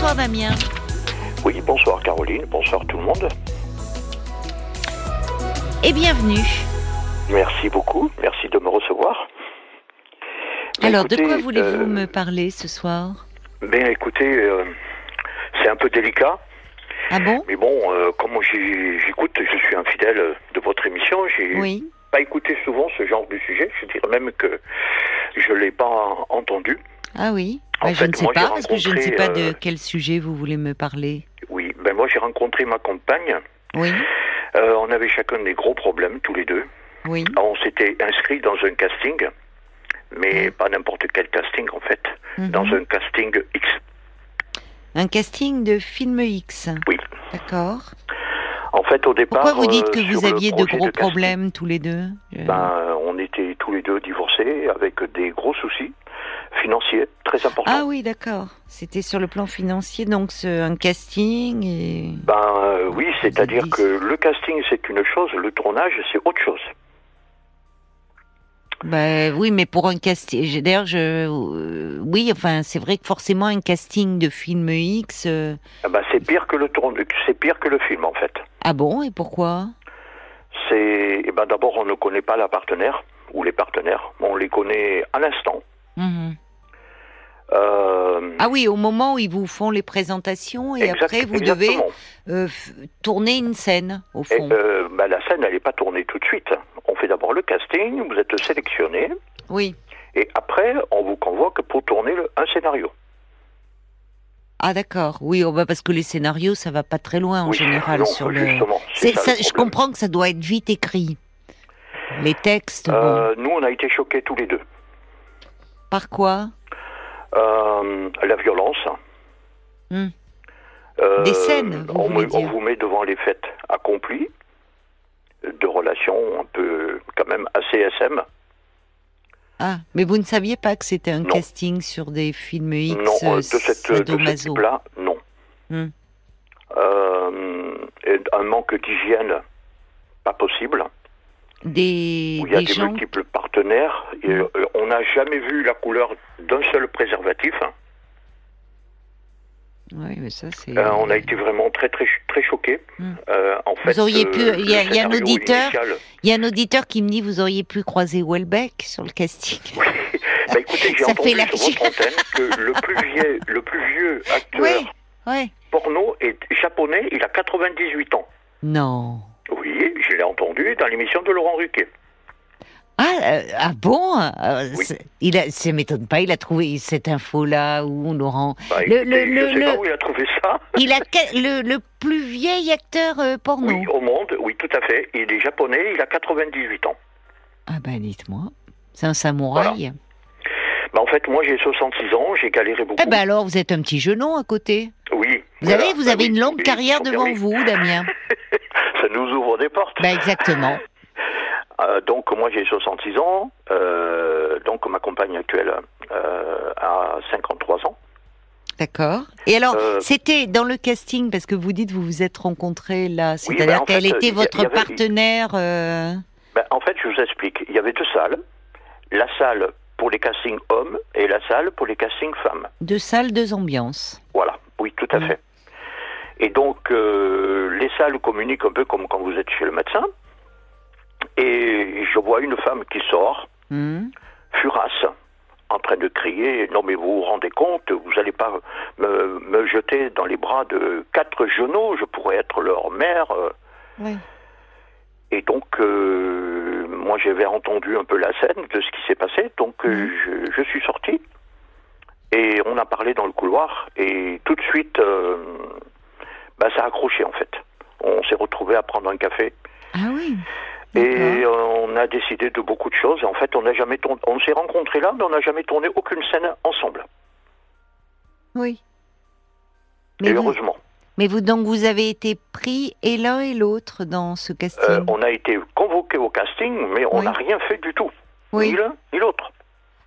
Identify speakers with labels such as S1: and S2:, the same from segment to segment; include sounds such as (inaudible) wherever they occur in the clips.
S1: Bonsoir Damien.
S2: Oui, bonsoir Caroline, bonsoir tout le monde.
S1: Et bienvenue.
S2: Merci beaucoup, merci de me recevoir.
S1: Alors, de quoi voulez-vous
S2: euh,
S1: me parler ce soir?
S2: Ben écoutez, euh, c'est un peu délicat,
S1: Ah bon?
S2: Mais bon, euh, comme j'écoute, je suis un fidèle de votre émission, j'ai
S1: Oui.
S2: pas écouté souvent ce genre de sujet, je dirais même que je l'ai pas entendu.
S1: Ah oui. Bah, je ne sais
S2: moi,
S1: pas, parce que je ne sais pas de
S2: euh,
S1: quel sujet vous voulez me parler.
S2: Oui, ben moi j'ai rencontré ma compagne,
S1: Oui,
S2: Euh, on avait chacun des gros problèmes tous les deux.
S1: oui.
S2: On s'était inscrit dans un casting, mais pas n'importe quel casting en fait,
S1: Mhm.
S2: dans un casting X.
S1: Un casting de film X.
S2: Oui.
S1: D'accord.
S2: En fait, au départ.
S1: Pourquoi vous dites
S2: euh,
S1: que vous aviez de gros problèmes tous les deux?
S2: Ben, on était tous les deux divorcés avec des gros soucis financiers très importants.
S1: Ah oui, d'accord. C'était sur le plan financier, donc un casting et...
S2: Ben euh, oui, c'est-à-dire que le casting c'est une chose, le tournage c'est autre chose.
S1: Bah, oui, mais pour un casting, d'ailleurs, je, euh, oui, enfin, c'est vrai que forcément un casting de film X. euh,
S2: Ah Ben, c'est pire que le tourne, c'est pire que le film en fait.
S1: Ah bon Et pourquoi?
S2: C'est, eh ben d'abord on ne connaît pas la partenaire ou les partenaires, on les connaît à l'instant.
S1: Mhm.
S2: Euh,
S1: Ah oui, au moment où ils vous font les présentations et
S2: exact-
S1: après vous devez euh, tourner une scène au
S2: Et,
S1: fond.
S2: euh, ben, la scène, elle n'est pas tournée tout de suite. On fait d'abord le casting, vous êtes sélectionné,
S1: Oui.
S2: et après, on vous convoque pour tourner le- un scénario.
S1: Ah d'accord. Oui, oh, bah, parce que les scénarios, ça va pas très loin en
S2: oui,
S1: général
S2: non,
S1: sur le.
S2: justement. c'est ça, le
S1: je comprends que ça doit être vite écrit. Les textes, bon.
S2: Nous, on a été choqués tous les deux.
S1: Par quoi
S2: Euh, la violence.
S1: Hmm.
S2: Euh,
S1: Des scènes, vous
S2: on, vous met devant les faits accomplis de relations un peu, quand même, assez SM.
S1: Ah, mais vous ne saviez pas que c'était un
S2: Non.
S1: casting sur des films X
S2: non, euh, de, cette, de ce
S1: sadomaso.
S2: type-là, non.
S1: Hmm.
S2: Euh, et un manque d'hygiène, pas possible.
S1: Des,
S2: où il y a
S1: des
S2: des
S1: gens.
S2: multiples partenaires. Et, euh, on n'a jamais vu la couleur d'un seul préservatif. hein.
S1: Oui, mais ça c'est.
S2: Euh, on a été vraiment très très très choqués.
S1: Mm.
S2: Euh, en fait,
S1: auriez
S2: euh,
S1: pu- il y a- il y a un auditeur- Il y a un auditeur qui me dit vous auriez pu croiser Welbeck sur le casting. (laughs)
S2: Bah, écoutez, j'ai entendu
S1: la
S2: sur votre antenne que le plus vieux, le plus vieux acteur
S1: Oui, oui.
S2: porno est japonais. Il a 98 ans.
S1: Non.
S2: Oui, je l'ai entendu dans l'émission de Laurent Ruquier.
S1: Ah, euh, ah bon? Euh,
S2: Oui.
S1: Il a, ça m'étonne pas. Il a trouvé cette info-là où Laurent.
S2: Bah,
S1: Le-
S2: écoutez,
S1: le-
S2: je
S1: le-
S2: sais pas
S1: le-
S2: où il a trouvé ça. (laughs)
S1: Il a le, plus vieil acteur euh, porno?
S2: Oui, au monde, oui, tout à fait. Il est japonais, il a 98 ans.
S1: Ah ben dites-moi. C'est un samouraï.
S2: Bah, en fait, moi, j'ai 66 ans, j'ai galéré beaucoup.
S1: Eh ben alors, vous êtes un petit genou à côté.
S2: oui.
S1: Vous
S2: voilà.
S1: avez, vous
S2: Bah
S1: avez
S2: oui,
S1: une longue
S2: oui,
S1: carrière devant vous, Damien. (laughs)
S2: Ça nous ouvre des portes.
S1: Ben exactement. (laughs)
S2: Euh, donc, moi, j'ai 66 ans. euh, donc, ma compagne actuelle euh, a 53 ans.
S1: D'accord. Et alors,
S2: Euh,
S1: c'était dans le casting, parce que vous dites vous vous êtes rencontrés là,
S2: ben,
S1: c'est-à-dire
S2: en
S1: qu'elle était votre
S2: il y avait-
S1: partenaire.
S2: Ben, en fait, je vous explique. Il y avait deux salles. La salle pour les castings hommes et la salle pour les castings femmes.
S1: Deux salles, deux ambiances.
S2: Voilà. Oui, tout à
S1: Mm.
S2: fait. Et donc, les salles communiquent un peu comme quand vous êtes chez le médecin. Et je vois une femme qui sort,
S1: Hmm.
S2: furasse, en train de crier Non, mais vous vous rendez compte, vous n'allez pas me, me jeter dans les bras de quatre genoux, je pourrais être leur mère.
S1: Oui.
S2: Et donc, euh, moi, j'avais entendu un peu la scène de ce qui s'est passé, donc euh, je, je suis sorti. Et on a parlé dans le couloir, et tout de suite, euh, bah, ça a accroché en fait. On s'est retrouvé à prendre un café.
S1: Ah oui.
S2: Et on a décidé de beaucoup de choses. En fait, on n'a jamais tourné, on s'est rencontrés là, mais on n'a jamais tourné aucune scène ensemble.
S1: Oui.
S2: et
S1: Mais vous,
S2: heureusement,
S1: mais vous, donc, vous avez été pris et l'un et l'autre dans ce casting.
S2: Euh, on a été convoqués au casting, mais on
S1: Oui.
S2: n'a rien fait du tout,
S1: Oui.
S2: ni l'un ni l'autre.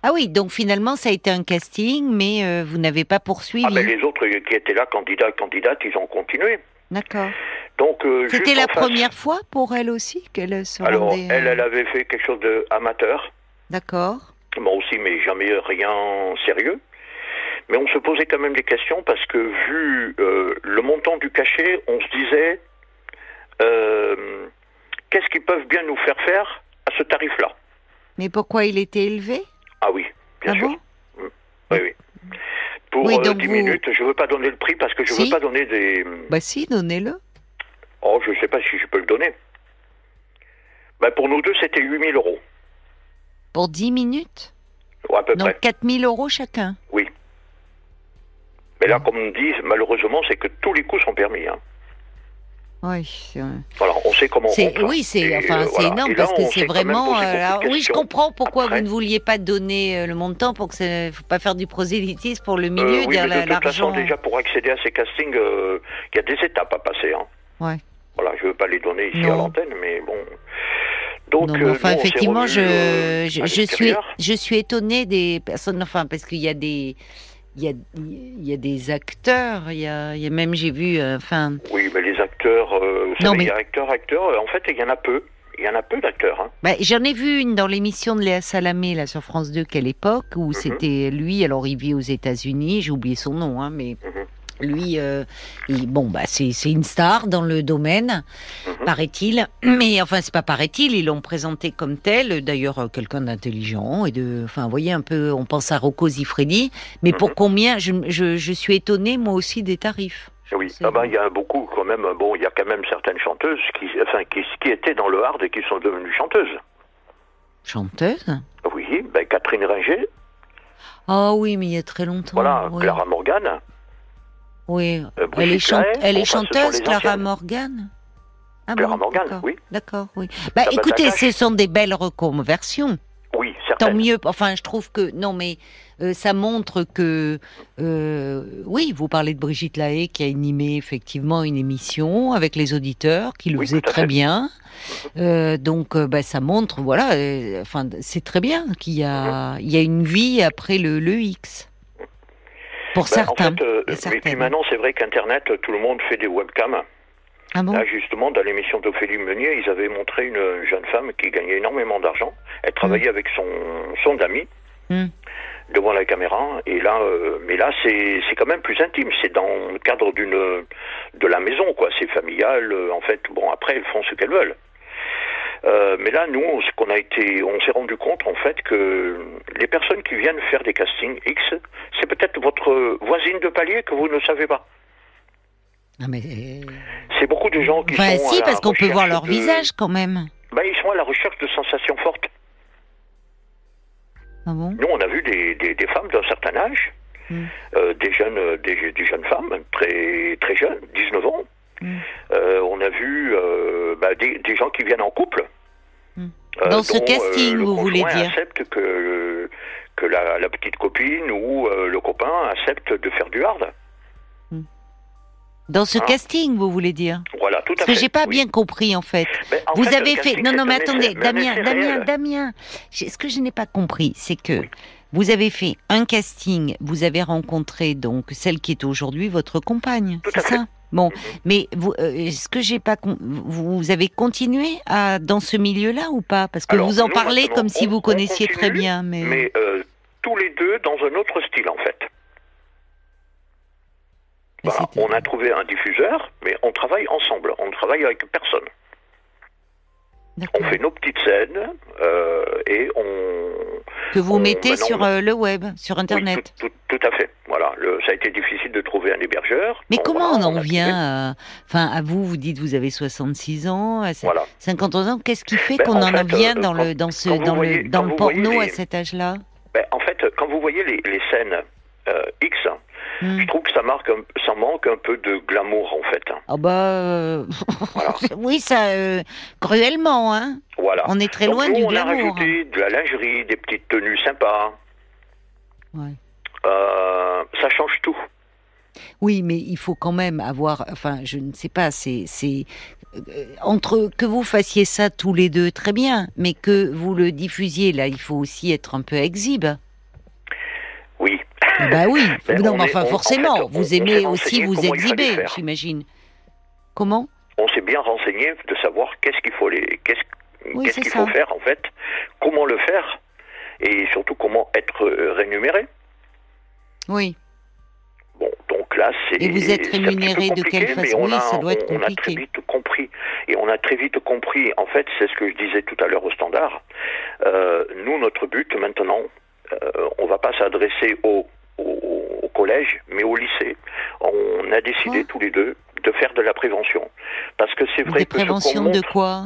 S1: Ah oui, donc finalement, ça a été un casting, mais euh, vous n'avez pas poursuivi.
S2: Ah, mais les autres qui étaient là, candidats, candidates, ils ont continué.
S1: D'accord.
S2: Donc, euh,
S1: C'était la
S2: face-
S1: première fois pour elle aussi qu'elle se
S2: Alors,
S1: rendait. euh,
S2: elle, elle avait fait quelque chose d'amateur.
S1: D'accord.
S2: Moi aussi, mais jamais rien sérieux. Mais on se posait quand même des questions parce que vu euh, le montant du cachet, on se disait euh, qu'est-ce qu'ils peuvent bien nous faire faire à ce tarif-là?
S1: Mais pourquoi il était élevé?
S2: Ah oui, bien
S1: Ah
S2: sûr.
S1: bon?
S2: Mm. Oui, oui. Pour
S1: Oui,
S2: euh,
S1: donc
S2: 10
S1: vous-
S2: minutes, je ne veux pas donner le prix parce que je ne
S1: Si.
S2: veux pas donner des...
S1: Bah si, donnez-le.
S2: Je ne sais pas si je peux le donner. Ben, pour nous deux, c'était 8000 euros.
S1: Pour 10 minutes
S2: Ouais, à peu
S1: Donc
S2: près.
S1: 4000 euros chacun.
S2: Oui. Mais là, comme on dit, malheureusement, c'est que tous les coups sont permis. Hein.
S1: Oui, c'est vrai.
S2: Voilà, on sait comment on compte, hein.
S1: oui, c'est enfin,
S2: euh, voilà.
S1: énorme
S2: là,
S1: parce que c'est vraiment. euh, alors, oui, je comprends pourquoi
S2: Après-
S1: vous ne vouliez pas donner euh, le montant pour que ça, faut pas faire du prosélytisme pour le
S2: Euh,
S1: milieu,
S2: oui,
S1: dire
S2: mais
S1: la-
S2: de toute façon,
S1: l'argent.
S2: déjà, pour accéder à ces castings, euh, il y a des étapes à passer. Hein.
S1: Ouais.
S2: Voilà, je ne veux pas les donner ici
S1: Non.
S2: à l'antenne, mais bon. Donc,
S1: non,
S2: euh,
S1: mais enfin,
S2: nous, on s'est
S1: effectivement, je,
S2: euh,
S1: je, suis, je suis étonnée des personnes, enfin, parce qu'il y a des, il y a, il y a des acteurs, il y a, il y a même, j'ai vu, euh, enfin,
S2: Oui, mais les acteurs, vous
S1: Non,
S2: savez,
S1: mais-
S2: acteurs, acteurs, en fait, il y en a peu. Il y en a peu d'acteurs. Hein.
S1: bah, j'en ai vu une dans l'émission de Léa Salamé, là, sur France 2, quelle époque, où
S2: Mhm.
S1: c'était lui, alors il vit aux États-Unis, j'ai oublié son nom, hein, mais
S2: Mhm.
S1: Lui, euh, il- bon, bah, c'est, une star dans le domaine,
S2: Mhm.
S1: paraît-il, mais enfin, c'est pas paraît-il, ils l'ont présenté comme tel, d'ailleurs, euh, quelqu'un d'intelligent, et de, enfin, vous voyez, un peu, on pense à Rocco Zifredi, mais pour
S2: Mhm.
S1: combien, je, je, je suis étonnée, moi aussi, des tarifs.
S2: Oui, ah ben, il y a beaucoup quand même. Bon, il y a quand même certaines chanteuses qui, enfin, qui, qui étaient dans le hard et qui sont devenues chanteuses.
S1: Chanteuse
S2: Oui, ben, Catherine Ringer,
S1: Ah oui, mais il y a très longtemps.
S2: voilà. Clara Morgan.
S1: Oui.
S2: Euh,
S1: Elle est, elle chanteuse, Clara. Morgan ah
S2: Clara
S1: bon,
S2: Morgan,
S1: d'accord,
S2: oui.
S1: D'accord, oui. Bah,
S2: Ah bah,
S1: écoutez, ce sont des belles reconversions.
S2: Oui,
S1: Tant mieux. Enfin, je trouve que non, mais euh, ça montre que euh, oui, vous parlez de Brigitte Lahaye qui a animé effectivement une émission avec les auditeurs, qui le
S2: Oui,
S1: faisait très
S2: fait.
S1: bien. Euh, donc, bah, ça montre, voilà. enfin, c'est très bien qu'il y a, il y a une vie après le, le X. Pour
S2: Ben,
S1: certains.
S2: En fait, euh, mais puis maintenant, c'est vrai qu'Internet, tout le monde fait des webcams.
S1: Ah bon
S2: Là, justement, dans l'émission d'Ophélie Meunier, ils avaient montré une jeune femme qui gagnait énormément d'argent. Elle travaillait avec son, son ami
S1: Mm.
S2: devant la caméra. Et là, euh, mais là, c'est c'est quand même plus intime. C'est dans le cadre d'une de la maison, quoi. C'est familial. euh, En fait, bon, après, elles font ce qu'elles veulent. Euh, mais là, nous, ce qu'on a été, on s'est rendu compte en fait que les personnes qui viennent faire des castings X, c'est peut-être votre voisine de palier que vous ne savez pas.
S1: Ah, mais...
S2: C'est beaucoup de gens qui
S1: Enfin,
S2: sont. à
S1: si,
S2: la
S1: parce qu'on peut voir
S2: recherche
S1: leur
S2: de-
S1: visage quand même.
S2: Ben, ils sont à la recherche de sensations fortes.
S1: Ah bon?
S2: Nous, on a vu des, des, des femmes d'un certain âge,
S1: Mm.
S2: euh, des jeunes, euh, des, des jeunes femmes très très jeunes, 19 ans. Euh, on a vu euh, bah, des, des gens qui viennent en couple.
S1: Mm.
S2: Euh,
S1: Dans ce
S2: dont,
S1: casting, vous voulez dire
S2: accepte que que la, la petite copine ou le copain accepte de faire du hard.
S1: Dans ce
S2: Ah.
S1: casting, vous voulez dire
S2: Voilà, tout à
S1: Parce que
S2: fait.
S1: j'ai pas
S2: oui.
S1: bien compris en fait.
S2: En
S1: vous
S2: fait,
S1: avez fait non non mais attendez Damien Damien. Damien ce que je n'ai pas compris c'est que vous avez fait un casting vous avez rencontré donc celle qui est aujourd'hui votre compagne
S2: Tout
S1: c'est ça bon
S2: Mhm.
S1: mais vous euh, ce que j'ai pas con- vous avez continué à dans ce milieu-là ou pas? Parce que
S2: Alors,
S1: vous en parlez comme si
S2: on-
S1: vous
S2: on
S1: connaissiez très bien mais,
S2: mais euh, tous les deux dans un autre style en fait. Voilà, on a trouvé un diffuseur, mais on travaille ensemble, on ne travaille avec personne. On fait nos petites scènes euh, et on...
S1: que vous
S2: on-
S1: mettez sur euh, le web sur
S2: Oui,
S1: internet
S2: tout, tout- tout à fait. Voilà, le- ça a été difficile de trouver un hébergeur.
S1: Mais comment
S2: voilà,
S1: on en vient à... Enfin, à vous, vous dites vous avez 66 ans,
S2: Voilà.
S1: 50 ans, qu'est-ce qui fait
S2: Ben,
S1: qu'on
S2: en
S1: en,
S2: fait,
S1: vient
S2: euh,
S1: dans
S2: quand-
S1: le dans ce dans
S2: voyez-
S1: le dans le porno à cet âge-là?
S2: Ben, en fait, quand vous voyez les, les scènes euh, X,
S1: Hmm.
S2: je trouve que ça, marque un- ça manque un peu de glamour en fait.
S1: Ah bah euh,
S2: Voilà. (laughs)
S1: oui, ça euh, cruellement, hein.
S2: Voilà.
S1: On est très
S2: Donc,
S1: loin
S2: nous,
S1: du
S2: on a
S1: glamour.
S2: rajouté de la lingerie, des petites tenues sympas.
S1: Ouais.
S2: Euh, ça change tout.
S1: Oui, mais il faut quand même avoir, enfin, je ne sais pas, c'est entre que vous fassiez ça tous les deux très bien, mais que vous le diffusiez là, il faut aussi être un peu exhibe. Bah (laughs) oui, non,
S2: on
S1: mais enfin
S2: on- en
S1: forcément,
S2: fait, on-
S1: vous aimez aussi vous exhiber, j'imagine. Comment?
S2: On s'est bien renseigné de savoir qu'est-ce qu'il faut les, qu'est-ce,
S1: Oui,
S2: qu'est-ce
S1: c'est
S2: qu'il
S1: ça.
S2: faut faire en fait, comment le faire et surtout comment être euh, rémunéré.
S1: Oui.
S2: classe.
S1: Et vous êtes rémunéré de quelle façon?
S2: Oui,
S1: ça doit être
S2: compliqué. On a très vite compris. Et on a très vite compris, en fait, c'est ce que je disais tout à l'heure au standard. Euh, nous, notre but maintenant, euh, on va pas s'adresser au, au, collège, mais au lycée. On a décidé tous les deux de faire de la prévention. Parce que c'est vrai
S1: Des
S2: que.
S1: prévention de quoi?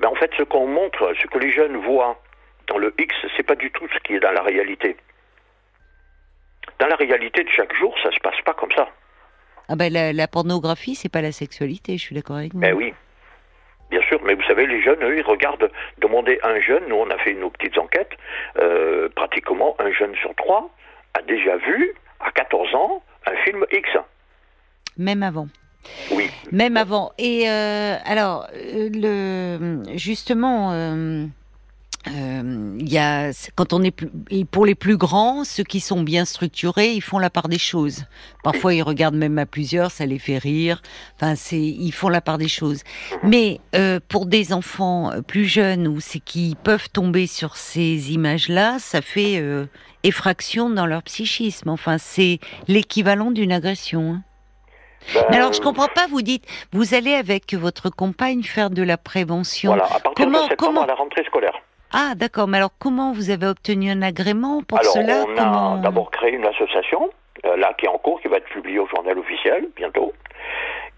S2: Ben, En fait, ce qu'on montre, ce que les jeunes voient dans le X, c'est pas du tout ce qui est dans la réalité. Dans la réalité de chaque jour, ça se passe pas comme ça.
S1: Ah ben la, la pornographie, c'est pas la sexualité, je suis d'accord avec vous.
S2: Ben oui, bien sûr. Mais vous savez, les jeunes, eux, ils regardent. Demander un jeune, nous on a fait nos petites enquêtes, euh, pratiquement un jeune sur trois a déjà vu, à 14 ans, un film X.
S1: Même avant.
S2: Oui.
S1: Même avant. Et euh, alors, euh, le, justement, euh, euh, il y a, quand on est plus, et pour les plus grands, ceux qui sont bien structurés, ils font la part des choses. Parfois, ils regardent même à plusieurs, ça les fait rire. Enfin, c'est, ils font la part des choses. Mais euh, pour des enfants plus jeunes ou c'est qui peuvent tomber sur ces images-là, ça fait euh, effraction dans leur psychisme. Enfin, c'est l'équivalent d'une agression. Hein.
S2: Ben,
S1: Mais alors, je comprends pas. Vous dites, vous allez avec votre compagne faire de la prévention.
S2: Voilà, à partir
S1: Comment-
S2: de septembre
S1: comment-
S2: à la rentrée scolaire.
S1: Ah, d'accord. Mais alors, comment vous avez obtenu un agrément pour
S2: Alors,
S1: cela
S2: on
S1: Comment
S2: a d'abord créé une association, euh, là, qui est en cours, qui va être publiée au journal officiel bientôt.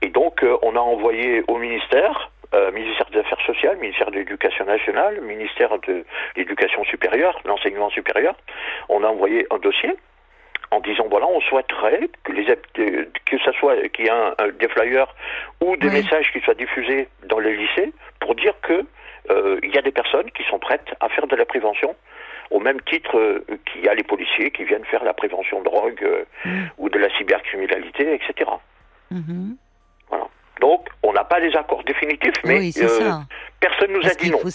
S2: Et donc, euh, on a envoyé au ministère, euh, ministère des Affaires sociales, ministère de l'Éducation nationale, ministère de l'Éducation supérieure, l'enseignement supérieur, on a envoyé un dossier en disant voilà, on souhaiterait que les que ça soit qu'il y ait un, un- des flyers ou des
S1: Oui.
S2: messages qui soient diffusés dans les lycées pour dire que il y a des personnes qui sont prêtes à faire de la prévention au même titre euh, qu'il y a les policiers qui viennent faire la prévention de drogue euh,
S1: Mm.
S2: ou de la cybercriminalité, etc.
S1: Mhm.
S2: Voilà. Donc, on n'a pas des accords définitifs, mais
S1: Oui,
S2: euh,
S1: ça.
S2: personne nous
S1: Parce
S2: a dit non.
S1: faut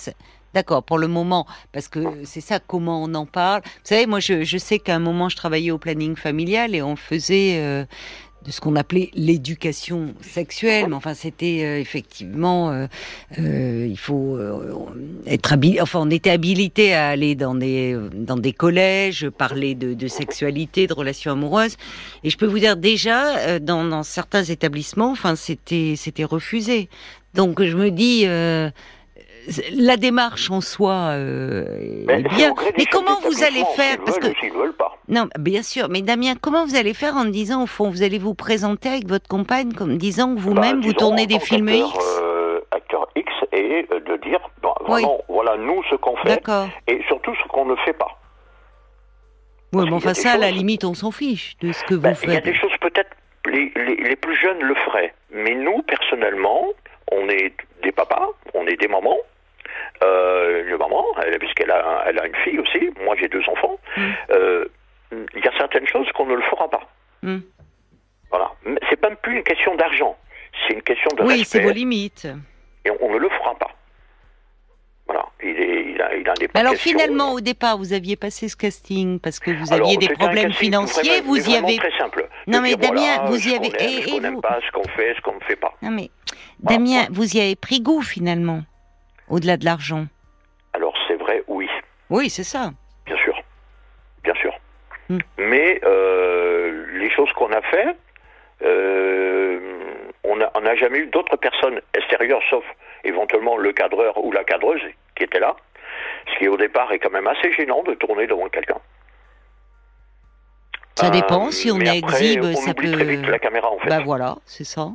S1: D'accord, pour le moment, parce que c'est ça, comment on en parle. Vous savez, moi, je, je sais qu'à un moment, je travaillais au planning familial et on faisait euh, de ce qu'on appelait l'éducation sexuelle. Mais enfin, c'était euh, effectivement, euh, euh, il faut euh, être habilité. Enfin, on était habilité à aller dans des dans des collèges, parler de, de sexualité, de relations amoureuses. Et je peux vous dire déjà, euh, dans, dans certains établissements, enfin, c'était c'était refusé. Donc, je me dis. La démarche en soi euh, est
S2: Mais c'est
S1: bien. Mais comment vous allez faire Parce
S2: veulent
S1: que
S2: veulent pas.
S1: non, bien sûr. Mais Damien, comment vous allez faire en disant au fond, vous allez vous présenter avec votre compagne, comme disant que vous-même
S2: Bah,
S1: vous
S2: disons,
S1: tournez des films X
S2: euh, acteur X et euh, de dire
S1: Oui.
S2: vraiment, voilà nous ce qu'on fait et surtout ce qu'on ne fait pas.
S1: Oui, mais enfin ça, à la limite, on s'en fiche de ce que vous
S2: Ben, il y a
S1: faites.
S2: des choses peut-être les, les, les plus jeunes le feraient, mais nous personnellement, on est des papas, on est des mamans. Euh, le maman, elle- puisqu'elle a, elle a une fille aussi, moi j'ai deux enfants.
S1: Mm.
S2: Euh, Il y a certaines choses qu'on ne le fera pas.
S1: Mm.
S2: Voilà. C'est pas plus une question d'argent, c'est une question de
S1: Oui, c'est vos limites.
S2: et on ne le fera pas. Voilà, il, est, il, a, il a des
S1: alors finalement, au départ, vous aviez passé ce casting parce que vous
S2: Alors,
S1: aviez des problèmes financiers,
S2: vraiment-
S1: vous y avez.
S2: très simple.
S1: Non, mais
S2: dire,
S1: Damien,
S2: voilà,
S1: vous y avez-
S2: aime,
S1: et- et vous-
S2: pas, ce qu'on fait, ce qu'on ne fait pas.
S1: Non mais
S2: Voilà.
S1: Damien, vous y avez pris goût finalement, au-delà de l'argent.
S2: Alors c'est vrai, oui,
S1: Oui, c'est ça.
S2: bien sûr, bien sûr.
S1: Hmm.
S2: Mais euh, les choses qu'on a fait, euh, on n'a jamais eu d'autres personnes extérieures, sauf éventuellement le cadreur ou la cadreuse qui était là, ce qui au départ est quand même assez gênant de tourner devant quelqu'un.
S1: Ça
S2: Euh,
S1: dépend. Si on exhibe,
S2: on
S1: ça
S2: oublie
S1: peut.
S2: très vite la caméra en fait.
S1: Bah voilà, c'est ça.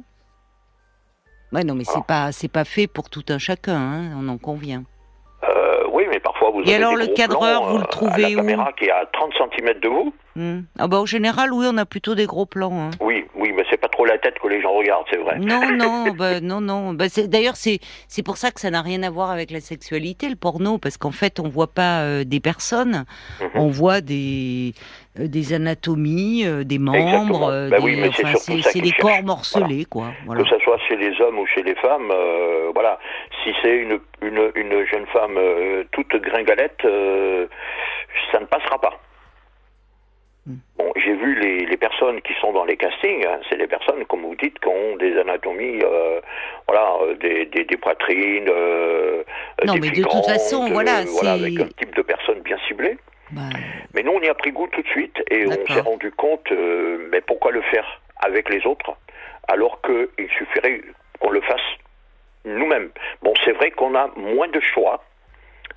S1: Ouais, non, mais c'est pas, c'est pas fait pour tout un chacun, hein, on en convient.
S2: Euh, oui, mais parfois vous
S1: Et
S2: avez
S1: alors,
S2: des
S1: le cadreur,
S2: plans,
S1: vous le
S2: euh, à
S1: trouvez
S2: la
S1: où
S2: caméra qui est à 30 cm de vous.
S1: Hmm. Ah bah, au général, oui, on a plutôt des gros plans. hein.
S2: Oui, oui, trop la tête que les gens regardent, c'est vrai.
S1: Non, (laughs) non, bah, non, non. Bah, c'est- D'ailleurs, c'est c'est pour ça que ça n'a rien à voir avec la sexualité, le porno, parce qu'en fait, on voit pas euh, des personnes,
S2: Mhm.
S1: on voit des euh, des anatomies, euh, des membres,
S2: Bah
S1: des-
S2: oui, c'est
S1: enfin, des corps morcelés, quoi. Voilà.
S2: Que ce soit chez les hommes ou chez les femmes, voilà. Si c'est une, une, une jeune femme toute gringalette, ça ne passera pas. Bon, j'ai vu les, les personnes qui sont dans les castings, hein, c'est des personnes, comme vous dites, qui ont des anatomies, euh, voilà, euh, des, des, des poitrines, euh,
S1: Non,
S2: des
S1: mais de toute façon, voilà,
S2: euh, voilà, avec un type de personne bien ciblée.
S1: Bah,
S2: Mais nous, on y a pris goût tout de suite et on s'est rendu compte, euh, mais pourquoi le faire avec les autres, alors qu'il suffirait qu'on le fasse nous-mêmes. Bon, c'est vrai qu'on a moins de choix,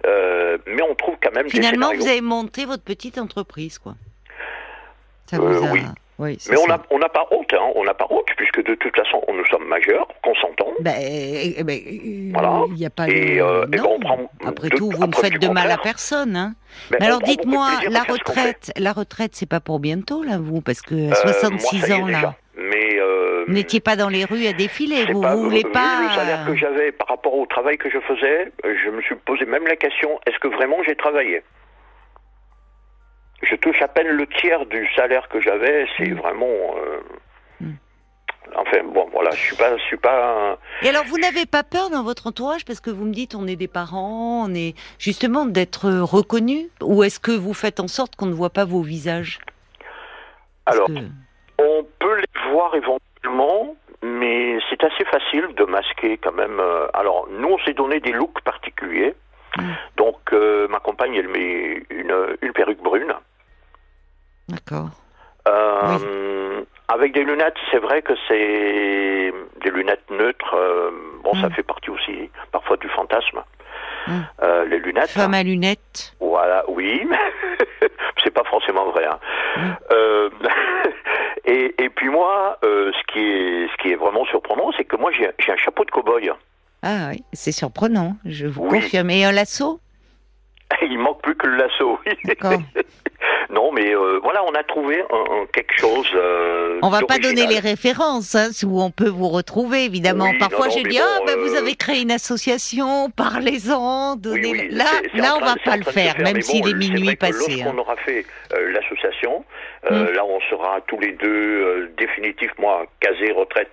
S2: mais on trouve quand même
S1: Finalement,
S2: des
S1: vous avez monté votre petite entreprise, quoi.
S2: Ça vous
S1: Euh,
S2: a... oui.
S1: oui
S2: mais on n'a on pas honte, hein, on n'a pas honte, puisque de toute façon, nous sommes majeurs, consentants.
S1: Ben, eh ben, euh,
S2: Voilà.
S1: il n'y a pas
S2: Et, euh, et ben,
S1: Après
S2: de-
S1: tout, vous ne faites de mal à personne, hein.
S2: Mais
S1: Mais alors, dites-moi, la retraite, la retraite, c'est pas pour bientôt, là, vous, parce que à
S2: Euh, moi,
S1: 66
S2: ça y est
S1: ans, là,
S2: Mais euh,
S1: vous n'étiez pas dans les rues à défiler, vous,
S2: pas-
S1: vous voulez pas...
S2: le salaire que j'avais par rapport au travail que je faisais, euh, je me suis posé même la question est-ce que vraiment j'ai travaillé? Je touche à peine le tiers du salaire que j'avais, c'est
S1: Mm.
S2: vraiment. euh,
S1: Mm.
S2: Enfin bon, voilà, je suis pas, je suis pas.
S1: Et alors, vous n'avez pas peur dans votre entourage, parce que vous me dites, on est des parents, on est justement d'être reconnus, ou est-ce que vous faites en sorte qu'on ne voit pas vos visages? Parce
S2: Alors,
S1: que-
S2: on peut les voir éventuellement, mais c'est assez facile de masquer quand même. euh, Alors, nous, on s'est donné des looks particuliers.
S1: Mm.
S2: Donc, euh, ma compagne, elle met une, une perruque brune.
S1: D'accord.
S2: Euh, Avec des lunettes, c'est vrai que c'est des lunettes neutres. euh, bon, ça
S1: Mm.
S2: fait partie aussi parfois du fantasme.
S1: Mm.
S2: Euh, les lunettes.
S1: Femme à lunettes.
S2: Voilà, oui. (laughs) c'est pas forcément vrai. hein.
S1: Mm.
S2: Euh, (laughs) et, et puis moi, ce qui est ce qui est vraiment surprenant, c'est que moi j'ai j'ai un chapeau de cow-boy.
S1: Ah oui, c'est surprenant, je vous
S2: Oui.
S1: confirme. Et un lasso? (laughs)
S2: Il manque plus que le lasso. oui.
S1: D'accord.
S2: Non, mais euh, voilà, on a trouvé un- un quelque chose. euh,
S1: On va pas donner les références hein, où on peut vous retrouver, évidemment.
S2: Oui,
S1: Parfois, j'ai dit,
S2: bon,
S1: ah, ben, vous
S2: euh,
S1: avez créé une association, parlez-en, donnez.
S2: Oui, oui,
S1: là, là, on
S2: train-
S1: va pas le faire, même s'il
S2: bon,
S1: est minuit passé. Hein.
S2: aura fait euh, l'association,
S1: Mm.
S2: là on sera tous les deux euh, définitivement casés retraite.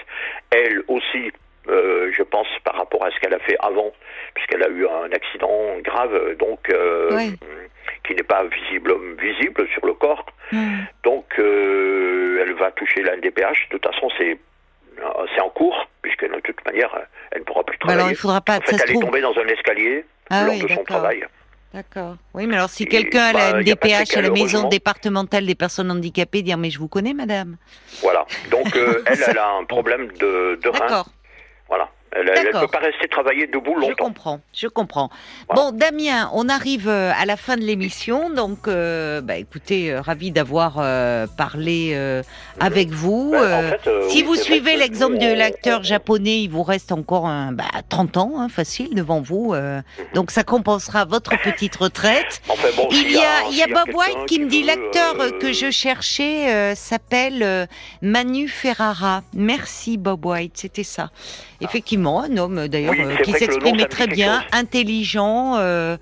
S2: Elle aussi, euh, je pense par rapport à ce qu'elle a fait avant, puisqu'elle a eu un accident grave, donc euh,
S1: Ouais.
S2: Qui n'est pas visible visible sur le corps.
S1: Hmm.
S2: Donc euh, elle va toucher la NDPH. De toute façon, c'est euh, c'est en cours, puisque de toute manière, elle ne pourra plus
S1: Bah
S2: travailler.
S1: alors, il faudra pas
S2: en fait,
S1: ça
S2: elle est tombée dans un escalier
S1: Ah
S2: lors
S1: oui,
S2: de son travail.
S1: D'accord. Oui, mais alors si quelqu'un a la
S2: bah,
S1: NDPH à la maison départementale des personnes handicapées, dire mais je vous connais, madame.
S2: Voilà. Donc euh, (laughs) elle, elle a un problème de, de rein.
S1: D'accord.
S2: Voilà. Elle ne peut pas rester travailler debout
S1: Je
S2: longtemps.
S1: comprends, je comprends.
S2: Voilà.
S1: Bon, Damien, on arrive euh, à la fin de l'émission, donc, euh, bah, écoutez, euh, ravi d'avoir euh, parlé euh, avec vous.
S2: Ben, en fait,
S1: si
S2: oui,
S1: vous suivez l'exemple de l'acteur
S2: on-
S1: japonais, il vous reste encore un, bah, 30 ans, hein, facile, devant vous.
S2: Mhm.
S1: donc ça compensera votre petite retraite. (laughs)
S2: Enfin, bon,
S1: Il y a, il y a
S2: s'il
S1: Bob White qui me dit l'acteur que je cherchais s'appelle Manu Ferrara. Merci Bob White, c'était ça. Effectivement, un homme d'ailleurs
S2: Oui,
S1: euh, qui s'exprimait très bien, intelligent, euh,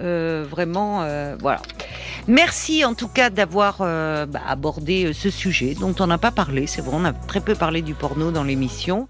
S1: euh, vraiment, euh, voilà. Merci en tout cas d'avoir euh, bah, abordé ce sujet dont on n'a pas parlé. C'est vrai, on a très peu parlé du porno dans l'émission.